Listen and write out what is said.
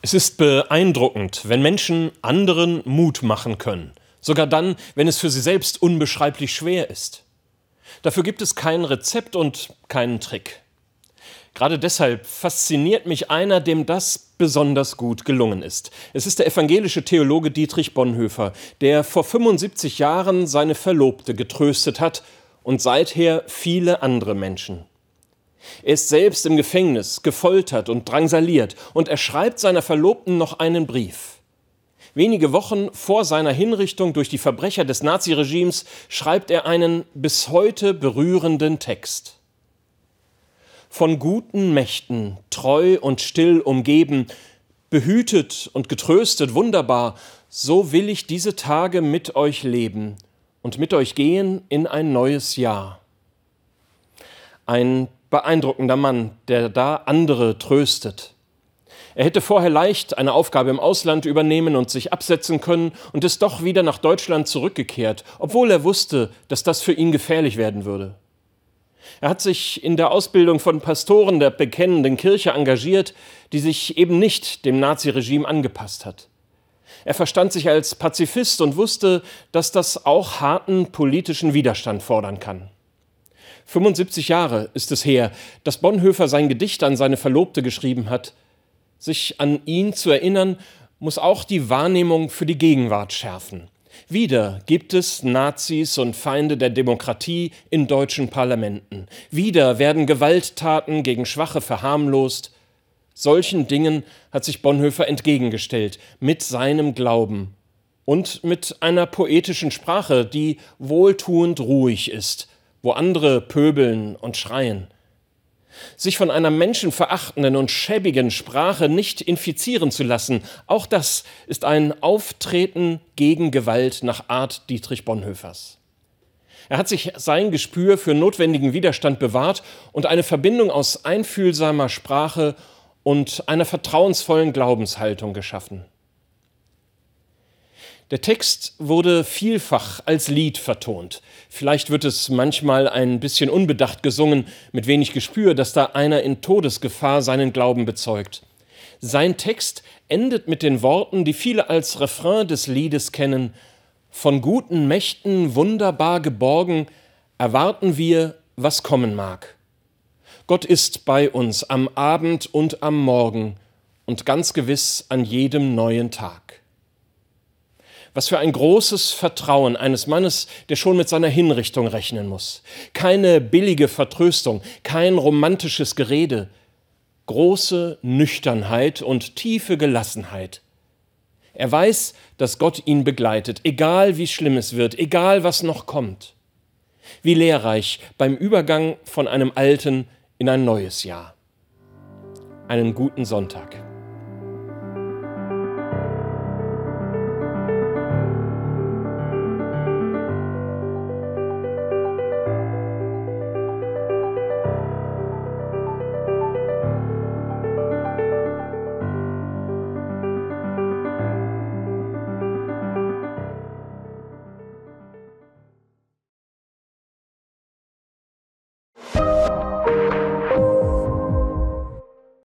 Es ist beeindruckend, wenn Menschen anderen Mut machen können, sogar dann, wenn es für sie selbst unbeschreiblich schwer ist. Dafür gibt es kein Rezept und keinen Trick. Gerade deshalb fasziniert mich einer, dem das besonders gut gelungen ist. Es ist der evangelische Theologe Dietrich Bonhoeffer, der vor 75 Jahren seine Verlobte getröstet hat und seither viele andere Menschen. Er ist selbst im Gefängnis, gefoltert und drangsaliert, und er schreibt seiner Verlobten noch einen Brief. Wenige Wochen vor seiner Hinrichtung durch die Verbrecher des Naziregimes schreibt er einen bis heute berührenden Text. Von guten Mächten, treu und still umgeben, behütet und getröstet wunderbar, so will ich diese Tage mit euch leben und mit euch gehen in ein neues Jahr. Ein beeindruckender Mann, der da andere tröstet. Er hätte vorher leicht eine Aufgabe im Ausland übernehmen und sich absetzen können und ist doch wieder nach Deutschland zurückgekehrt, obwohl er wusste, dass das für ihn gefährlich werden würde. Er hat sich in der Ausbildung von Pastoren der bekennenden Kirche engagiert, die sich eben nicht dem Naziregime angepasst hat. Er verstand sich als Pazifist und wusste, dass das auch harten politischen Widerstand fordern kann. 75 Jahre ist es her, dass Bonhoeffer sein Gedicht an seine Verlobte geschrieben hat. Sich an ihn zu erinnern, muss auch die Wahrnehmung für die Gegenwart schärfen. Wieder gibt es Nazis und Feinde der Demokratie in deutschen Parlamenten. Wieder werden Gewalttaten gegen Schwache verharmlost. Solchen Dingen hat sich Bonhoeffer entgegengestellt, mit seinem Glauben und mit einer poetischen Sprache, die wohltuend ruhig ist wo andere pöbeln und schreien. Sich von einer menschenverachtenden und schäbigen Sprache nicht infizieren zu lassen, auch das ist ein Auftreten gegen Gewalt nach Art Dietrich Bonhoeffers. Er hat sich sein Gespür für notwendigen Widerstand bewahrt und eine Verbindung aus einfühlsamer Sprache und einer vertrauensvollen Glaubenshaltung geschaffen. Der Text wurde vielfach als Lied vertont. Vielleicht wird es manchmal ein bisschen unbedacht gesungen, mit wenig Gespür, dass da einer in Todesgefahr seinen Glauben bezeugt. Sein Text endet mit den Worten, die viele als Refrain des Liedes kennen. Von guten Mächten wunderbar geborgen erwarten wir, was kommen mag. Gott ist bei uns am Abend und am Morgen und ganz gewiss an jedem neuen Tag. Was für ein großes Vertrauen eines Mannes, der schon mit seiner Hinrichtung rechnen muss. Keine billige Vertröstung, kein romantisches Gerede, große Nüchternheit und tiefe Gelassenheit. Er weiß, dass Gott ihn begleitet, egal wie schlimm es wird, egal was noch kommt. Wie lehrreich beim Übergang von einem alten in ein neues Jahr. Einen guten Sonntag.